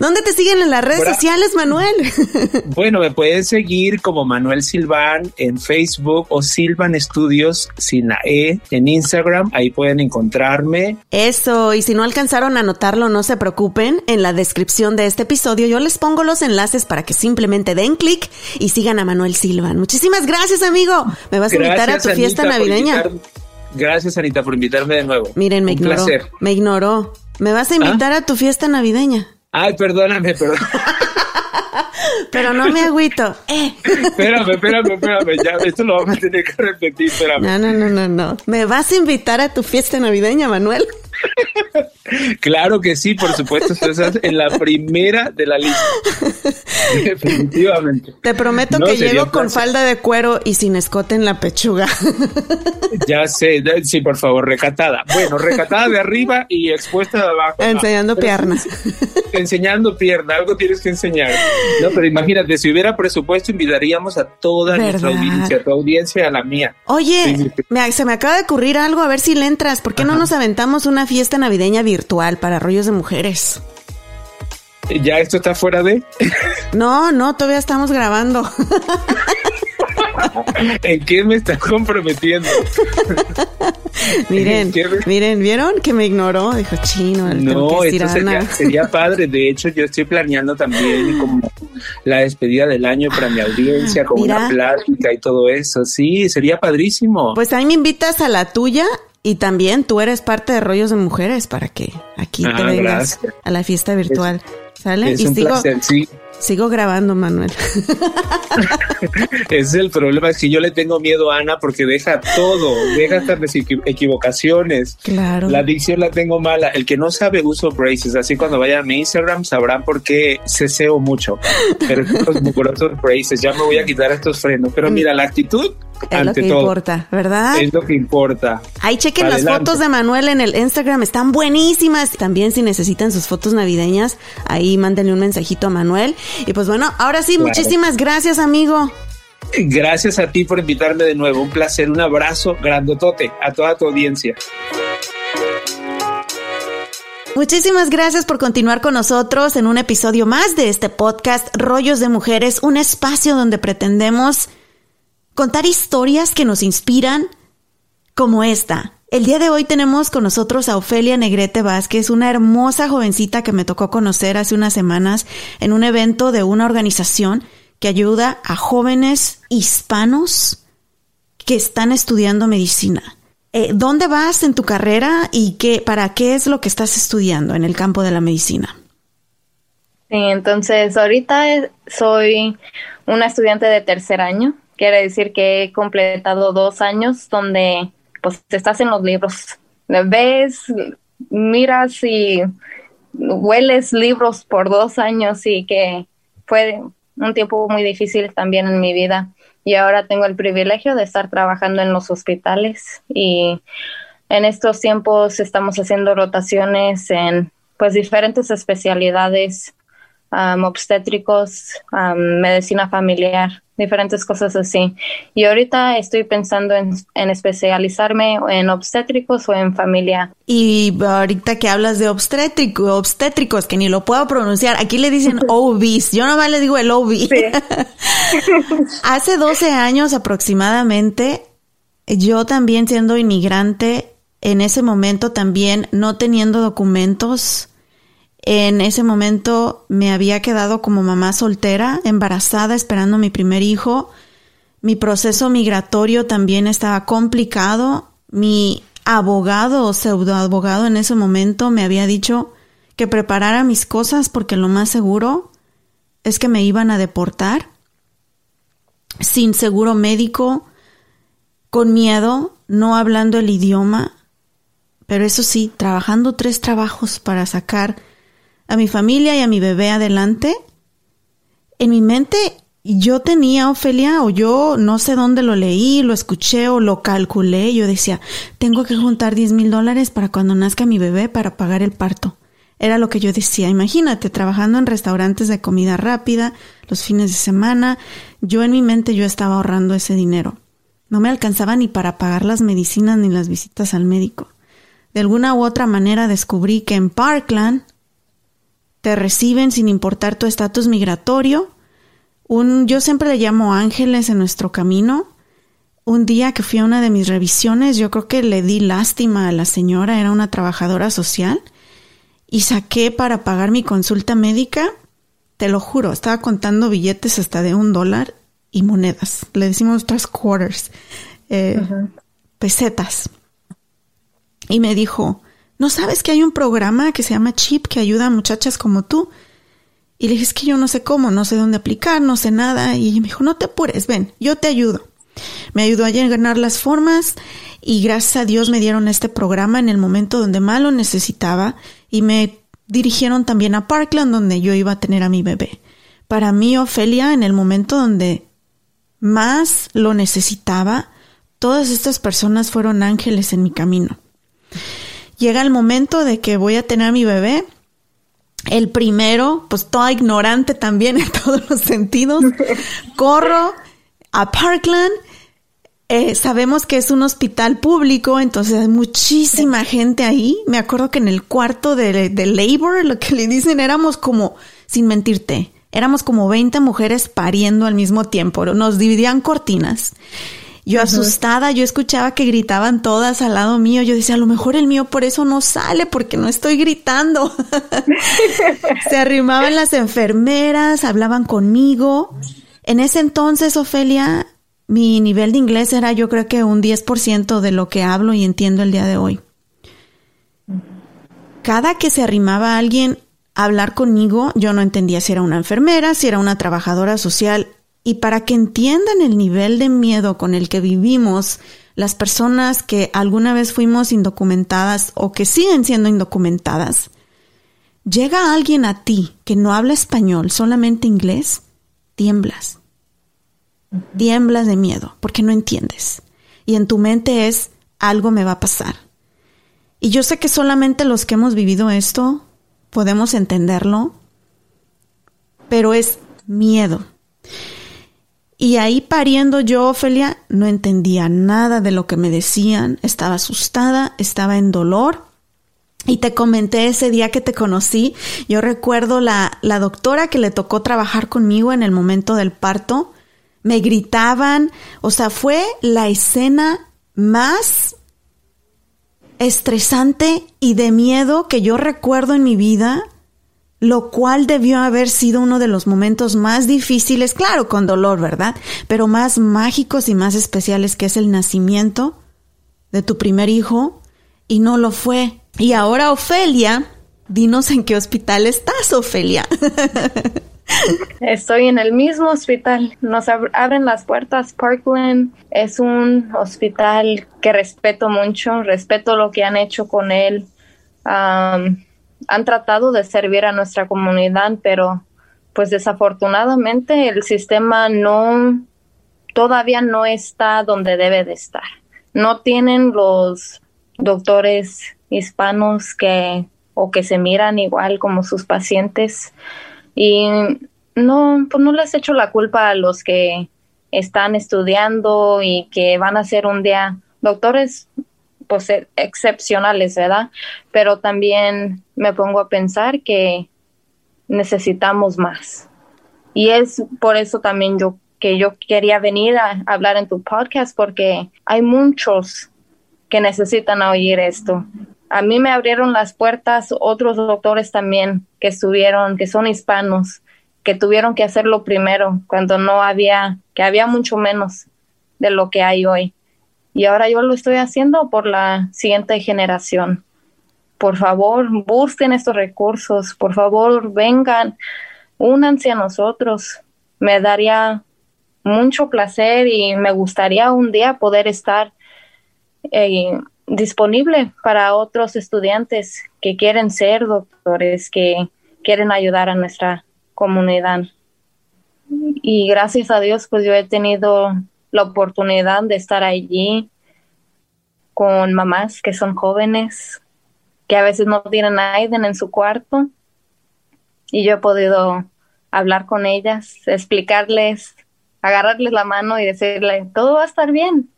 ¿Dónde te siguen en las redes sociales, Manuel? bueno, me pueden seguir como Manuel Silván en Facebook o Silvan Estudios sin la E en Instagram. Ahí pueden encontrarme. Eso, y si no alcanzaron a notarlo, no se preocupen. En la descripción de este episodio yo les pongo los enlaces para que simplemente den clic y sigan a Manuel Silvan. Muchísimas gracias, amigo. Me vas a invitar a tu fiesta navideña. Gracias, Anita, por invitarme de nuevo. Miren, me ignoró. Me ignoró. ¿Me vas a invitar ¿Ah? a tu fiesta navideña? Ay, perdóname, perdón. Pero no me agüito. Eh. Espérame, espérame, espérame. Ya, esto lo vamos a tener que repetir, espérame. No, no, no, no, no. ¿Me vas a invitar a tu fiesta navideña, Manuel? Claro que sí, por supuesto, estás en la primera de la lista. Definitivamente. Te prometo que llego con falda de cuero y sin escote en la pechuga. Ya sé, sí, por favor, recatada. Bueno, recatada de arriba y expuesta de abajo. Enseñando piernas. Enseñando pierna, algo tienes que enseñar. No, pero imagínate, si hubiera presupuesto, invitaríamos a toda nuestra audiencia, a tu audiencia, a la mía. Oye, se me acaba de ocurrir algo, a ver si le entras. ¿Por qué no nos aventamos una fiesta navideña virtual para rollos de mujeres? ¿Ya esto está fuera de? No, no, todavía estamos grabando. ¿En qué me estás comprometiendo? miren, miren, ¿vieron que me ignoró? Dijo chino. No, esto sería, padre. De hecho, yo estoy planeando también como la despedida del año para mi audiencia, con una plática y todo eso. Sí, sería padrísimo. Pues ahí me invitas a la tuya y también tú eres parte de Rollos de Mujeres para que aquí te ah, vengas a la fiesta virtual. ¿Sale? y sigo, placer, sí. Sigo grabando, Manuel. es el problema, es que yo le tengo miedo a Ana porque deja todo, deja hasta las equivocaciones. Claro. La dicción la tengo mala. El que no sabe uso braces, así cuando vayan a mi Instagram sabrán por qué ceseo mucho. Pero estos mugrosos braces, ya me voy a quitar estos frenos. Pero mira, la actitud es lo que importa, ¿verdad? Es lo que importa. Ahí chequen las fotos de Manuel en el Instagram, están buenísimas. También si necesitan sus fotos navideñas, ahí mándenle un mensajito a Manuel. Y pues bueno, ahora sí, muchísimas gracias, amigo. Gracias a ti por invitarme de nuevo. Un placer, un abrazo grandotote a toda tu audiencia. Muchísimas gracias por continuar con nosotros en un episodio más de este podcast Rollos de Mujeres, un espacio donde pretendemos contar historias que nos inspiran como esta. El día de hoy tenemos con nosotros a Ofelia Negrete Vázquez, una hermosa jovencita que me tocó conocer hace unas semanas en un evento de una organización que ayuda a jóvenes hispanos que están estudiando medicina. Eh, ¿Dónde vas en tu carrera y qué, para qué es lo que estás estudiando en el campo de la medicina? Sí, entonces ahorita soy una estudiante de tercer año Quiere decir que he completado dos años donde pues estás en los libros. Ves, miras y hueles libros por dos años y que fue un tiempo muy difícil también en mi vida. Y ahora tengo el privilegio de estar trabajando en los hospitales y en estos tiempos estamos haciendo rotaciones en pues diferentes especialidades obstétricos, medicina familiar diferentes cosas así. Y ahorita estoy pensando en, especializarme en obstétricos o en familia. Y ahorita que hablas de obstétrico, obstétricos, que ni lo puedo pronunciar, aquí le dicen OBs, yo nomás le digo el OB. Hace 12 años aproximadamente, yo también siendo inmigrante, en ese momento también no teniendo documentos, en ese momento me había quedado como mamá soltera, embarazada, esperando mi primer hijo. Mi proceso migratorio también estaba complicado. Mi abogado o pseudo abogado en ese momento me había dicho que preparara mis cosas porque lo más seguro es que me iban a deportar sin seguro médico, con miedo, no hablando el idioma, pero eso sí, trabajando tres trabajos para sacar a mi familia y a mi bebé adelante, en mi mente yo tenía, Ofelia, o yo no sé dónde lo leí, lo escuché o lo calculé, yo decía, tengo que juntar 10 mil dólares para cuando nazca mi bebé para pagar el parto. Era lo que yo decía, imagínate, trabajando en restaurantes de comida rápida, los fines de semana, yo en mi mente yo estaba ahorrando ese dinero. No me alcanzaba ni para pagar las medicinas ni las visitas al médico. De alguna u otra manera descubrí que en Parkland te reciben sin importar tu estatus migratorio. Un, yo siempre le llamo ángeles en nuestro camino. Un día que fui a una de mis revisiones, yo creo que le di lástima a la señora, era una trabajadora social, y saqué para pagar mi consulta médica, te lo juro, estaba contando billetes hasta de un dólar y monedas. Le decimos tres quarters, eh, pesetas. Y me dijo, ¿no sabes que hay un programa que se llama Chip que ayuda a muchachas como tú? Y le dije, es que yo no sé cómo, no sé dónde aplicar, no sé nada. Y me dijo, no te apures, ven, yo te ayudo. Me ayudó a llenar las formas y gracias a Dios me dieron este programa en el momento donde más lo necesitaba y me dirigieron también a Parkland donde yo iba a tener a mi bebé. Para mí, Ofelia, en el momento donde más lo necesitaba, todas estas personas fueron ángeles en mi camino llega el momento de que voy a tener a mi bebé. El primero, pues toda ignorante también en todos los sentidos. Corro a Parkland. Eh, sabemos que es un hospital público, entonces hay muchísima gente ahí. Me acuerdo que en el cuarto de, de labor, lo que le dicen, éramos como, sin mentirte, éramos como 20 mujeres pariendo al mismo tiempo. Nos dividían cortinas. Yo asustada, yo escuchaba que gritaban todas al lado mío. Yo decía, a lo mejor el mío por eso no sale, porque no estoy gritando. Se arrimaban las enfermeras, hablaban conmigo. En ese entonces, Ofelia, mi nivel de inglés era yo creo que un 10% de lo que hablo y entiendo el día de hoy. Cada que se arrimaba alguien a hablar conmigo, yo no entendía si era una enfermera, si era una trabajadora social y para que entiendan el nivel de miedo con el que vivimos las personas que alguna vez fuimos indocumentadas o que siguen siendo indocumentadas, llega alguien a ti que no habla español, solamente inglés, tiemblas. Tiemblas de miedo porque no entiendes. Y en tu mente es, algo me va a pasar. Y yo sé que solamente los que hemos vivido esto podemos entenderlo, pero es miedo. Y ahí pariendo yo, Ofelia, no entendía nada de lo que me decían, estaba asustada, estaba en dolor. Y te comenté ese día que te conocí, yo recuerdo la, la doctora que le tocó trabajar conmigo en el momento del parto, me gritaban, o sea, fue la escena más estresante y de miedo que yo recuerdo en mi vida lo cual debió haber sido uno de los momentos más difíciles, claro, con dolor, ¿verdad? Pero más mágicos y más especiales que es el nacimiento de tu primer hijo, y no lo fue. Y ahora, Ofelia, dinos en qué hospital estás, Ofelia. Estoy en el mismo hospital. Nos abren las puertas. Parkland es un hospital que respeto mucho. Respeto lo que han hecho con él han tratado de servir a nuestra comunidad, pero pues desafortunadamente el sistema no todavía no está donde debe de estar. No tienen los doctores hispanos que o que se miran igual como sus pacientes y no pues no les echo la culpa a los que están estudiando y que van a ser un día doctores pues e, excepcionales, ¿verdad? Pero también me pongo a pensar que necesitamos más. Y es por eso también yo que yo quería venir a hablar en tu podcast porque hay muchos que necesitan oír esto. A mí me abrieron las puertas otros doctores también que estuvieron, que son hispanos, que tuvieron que hacerlo primero cuando no había, que había mucho menos de lo que hay hoy. Y ahora yo lo estoy haciendo por la siguiente generación por favor, busquen estos recursos, por favor, vengan, únanse a nosotros. Me daría mucho placer y me gustaría un día poder estar eh, disponible para otros estudiantes que quieren ser doctores, que quieren ayudar a nuestra comunidad. Y gracias a Dios, pues yo he tenido la oportunidad de estar allí con mamás que son jóvenes, que a veces no tienen a Aiden en su cuarto y yo he podido hablar con ellas, explicarles, agarrarles la mano y decirle, todo va a estar bien.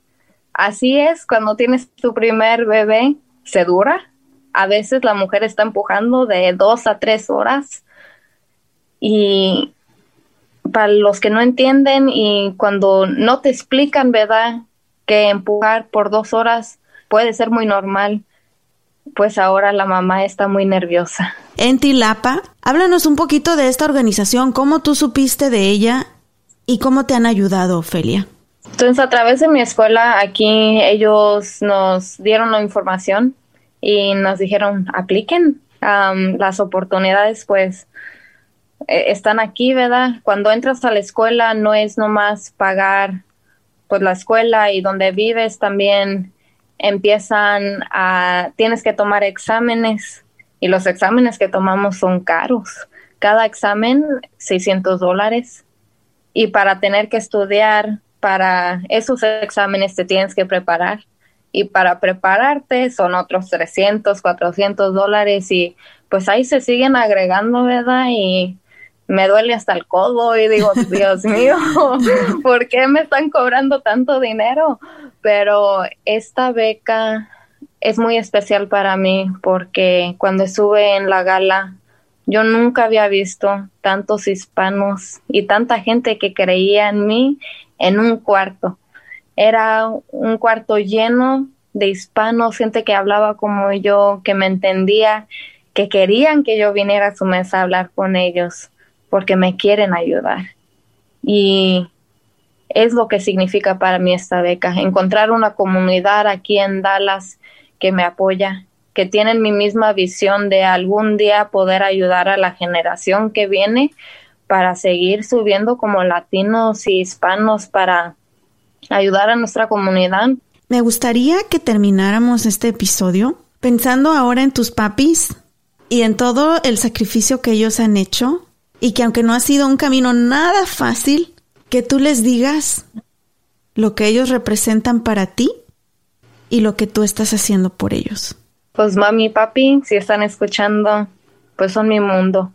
Así es, cuando tienes tu primer bebé, se dura, a veces la mujer está empujando de dos a tres horas y para los que no entienden y cuando no te explican, ¿verdad? Que empujar por dos horas puede ser muy normal, pues ahora la mamá está muy nerviosa. En Tilapa, háblanos un poquito de esta organización, cómo tú supiste de ella y cómo te han ayudado, Ofelia. Entonces, a través de mi escuela, aquí ellos nos dieron la información y nos dijeron, apliquen las oportunidades, pues están aquí, ¿verdad? Cuando entras a la escuela no es nomás pagar pues la escuela y donde vives también empiezan a, tienes que tomar exámenes y los exámenes que tomamos son caros. Cada examen, 600 dólares. Y para tener que estudiar para esos exámenes te tienes que preparar. Y para prepararte son otros 300, 400 dólares y pues ahí se siguen agregando, ¿verdad? Y me duele hasta el codo y digo, Dios mío, ¿por qué me están cobrando tanto dinero? Pero esta beca es muy especial para mí porque cuando estuve en la gala, yo nunca había visto tantos hispanos y tanta gente que creía en mí en un cuarto. Era un cuarto lleno de hispanos, gente que hablaba como yo, que me entendía, que querían que yo viniera a su mesa a hablar con ellos porque me quieren ayudar. Y es lo que significa para mí esta beca, encontrar una comunidad aquí en Dallas que me apoya, que tienen mi misma visión de algún día poder ayudar a la generación que viene para seguir subiendo como latinos y hispanos para ayudar a nuestra comunidad. Me gustaría que termináramos este episodio pensando ahora en tus papis y en todo el sacrificio que ellos han hecho y que aunque no ha sido un camino nada fácil, que tú les digas lo que ellos representan para ti y lo que tú estás haciendo por ellos. Pues mami y papi, si están escuchando, pues son mi mundo,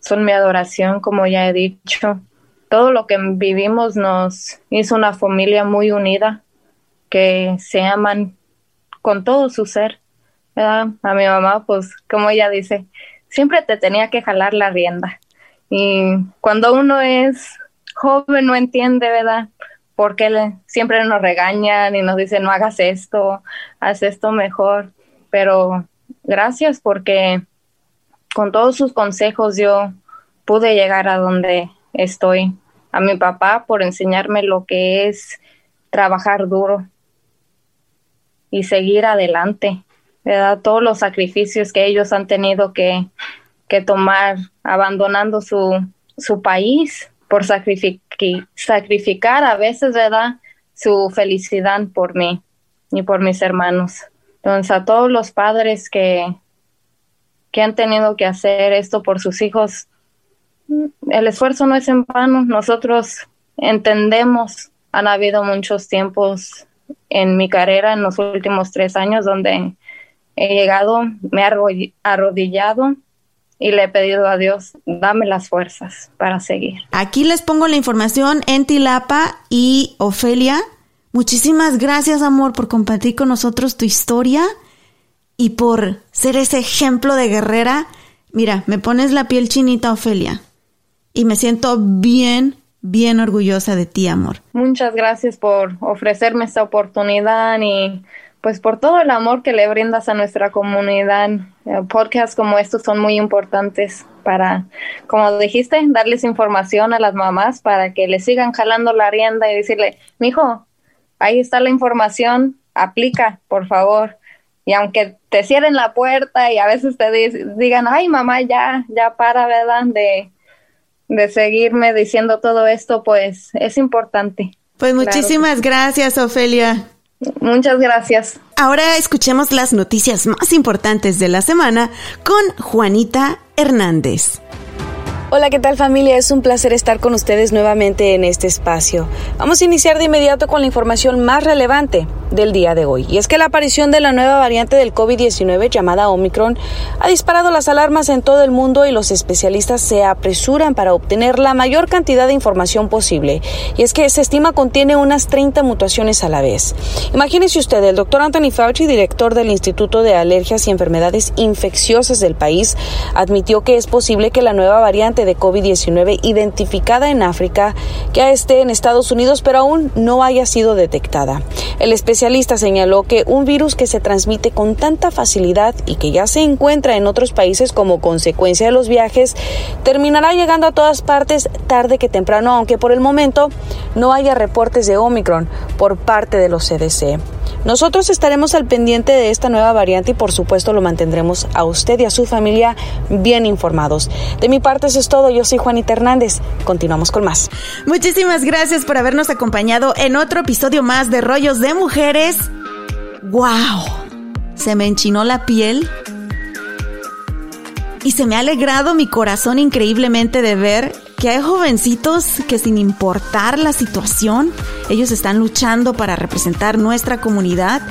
son mi adoración, como ya he dicho. Todo lo que vivimos nos hizo una familia muy unida, que se aman con todo su ser. A mi mamá, pues como ella dice, siempre te tenía que jalar la rienda. Y cuando uno es joven no entiende, ¿verdad? Porque siempre nos regañan y nos dicen, no hagas esto, haz esto mejor. Pero gracias porque con todos sus consejos yo pude llegar a donde estoy. A mi papá por enseñarme lo que es trabajar duro y seguir adelante, ¿verdad? Todos los sacrificios que ellos han tenido que que tomar abandonando su, su país por sacrificar a veces, ¿verdad? Su felicidad por mí y por mis hermanos. Entonces, a todos los padres que, que han tenido que hacer esto por sus hijos, el esfuerzo no es en vano. Nosotros entendemos, han habido muchos tiempos en mi carrera en los últimos tres años donde he llegado, me he arrodillado y le he pedido a Dios, dame las fuerzas para seguir. Aquí les pongo la información en Tilapa y Ofelia. Muchísimas gracias, amor, por compartir con nosotros tu historia y por ser ese ejemplo de guerrera. Mira, me pones la piel chinita, Ofelia, y me siento bien, bien orgullosa de ti, amor. Muchas gracias por ofrecerme esta oportunidad y pues por todo el amor que le brindas a nuestra comunidad. Eh, podcasts como estos son muy importantes para, como dijiste, darles información a las mamás para que le sigan jalando la rienda y decirle, mijo, ahí está la información, aplica, por favor. Y aunque te cierren la puerta y a veces te digan, ay mamá, ya, ya para, ¿verdad? De, de seguirme diciendo todo esto, pues es importante. Pues muchísimas gracias, Ofelia. Muchas gracias. Ahora escuchemos las noticias más importantes de la semana con Juanita Hernández. Hola, ¿qué tal familia? Es un placer estar con ustedes nuevamente en este espacio. Vamos a iniciar de inmediato con la información más relevante. del día de hoy. Y es que la aparición de la nueva variante del COVID-19 llamada Omicron ha disparado las alarmas en todo el mundo y los especialistas se apresuran para obtener la mayor cantidad de información posible. Y es que se estima contiene unas 30 mutaciones a la vez. Imagínese usted, el doctor Anthony Fauci, director del Instituto de Alergias y Enfermedades Infecciosas del país, admitió que es posible que la nueva variante de COVID-19 identificada en África ya esté en Estados Unidos, pero aún no haya sido detectada. El especialista señaló que un virus que se transmite con tanta facilidad y que ya se encuentra en otros países como consecuencia de los viajes, terminará llegando a todas partes tarde que temprano, aunque por el momento no haya reportes de Omicron por parte de los CDC. Nosotros estaremos al pendiente de esta nueva variante y por supuesto lo mantendremos a usted y a su familia bien informados. De mi parte eso es todo, yo soy Juanita Hernández. Continuamos con más. Muchísimas gracias por habernos acompañado en otro episodio más de Rollos de Mujeres. ¡Wow! Se me enchinó la piel y se me ha alegrado mi corazón increíblemente de ver que hay jovencitos que sin importar la situación, ellos están luchando para representar nuestra comunidad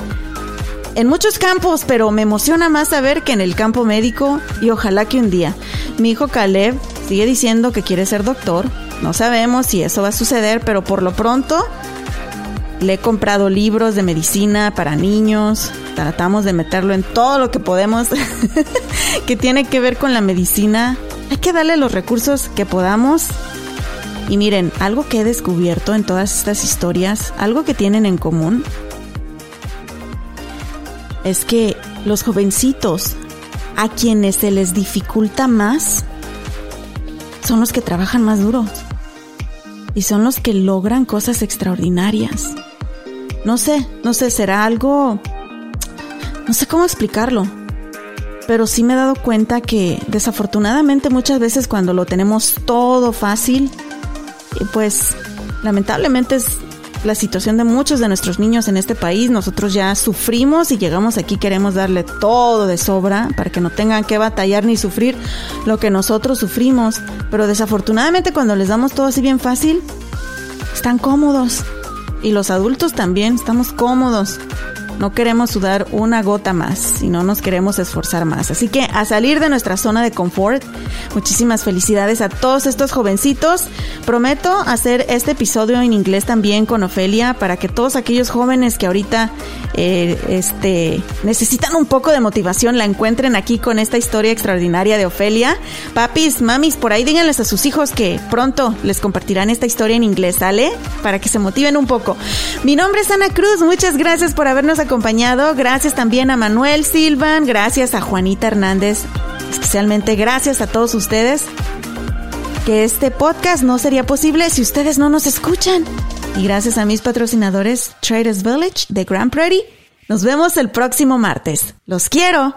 en muchos campos, pero me emociona más saber que en el campo médico y ojalá que un día. Mi hijo Caleb sigue diciendo que quiere ser doctor. No sabemos si eso va a suceder, pero por lo pronto le he comprado libros de medicina para niños. Tratamos de meterlo en todo lo que podemos que tiene que ver con la medicina hay que darle los recursos que podamos. Y miren, algo que he descubierto en todas estas historias, algo que tienen en común, es que los jovencitos a quienes se les dificulta más son los que trabajan más duros y son los que logran cosas extraordinarias. No sé, no sé, será algo... No sé cómo explicarlo pero sí me he dado cuenta que desafortunadamente muchas veces cuando lo tenemos todo fácil, pues lamentablemente es la situación de muchos de nuestros niños en este país. Nosotros ya sufrimos y llegamos aquí, queremos darle todo de sobra para que no tengan que batallar ni sufrir lo que nosotros sufrimos. Pero desafortunadamente cuando les damos todo así bien fácil, están cómodos. Y los adultos también estamos cómodos. No queremos sudar una gota más y no nos queremos esforzar más. Así que a salir de nuestra zona de confort, muchísimas felicidades a todos estos jovencitos. Prometo hacer este episodio en inglés también con Ofelia para que todos aquellos jóvenes que ahorita eh, este, necesitan un poco de motivación la encuentren aquí con esta historia extraordinaria de Ofelia. Papis, mamis, por ahí díganles a sus hijos que pronto les compartirán esta historia en inglés, ¿sale? Para que se motiven un poco. Mi nombre es Ana Cruz, muchas gracias por habernos acompañado. Gracias también a Manuel Silvan, gracias a Juanita Hernández, especialmente gracias a todos ustedes. Que este podcast no sería posible si ustedes no nos escuchan. Y gracias a mis patrocinadores Traders Village de Grand Prairie. Nos vemos el próximo martes. Los quiero.